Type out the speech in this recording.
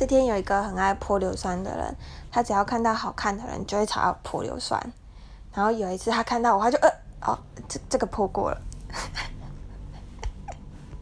这天有一个很爱泼硫酸的人他只要看到好看的人就会朝他泼硫酸。然后有一次他看到我他就呃哦这这个泼过了。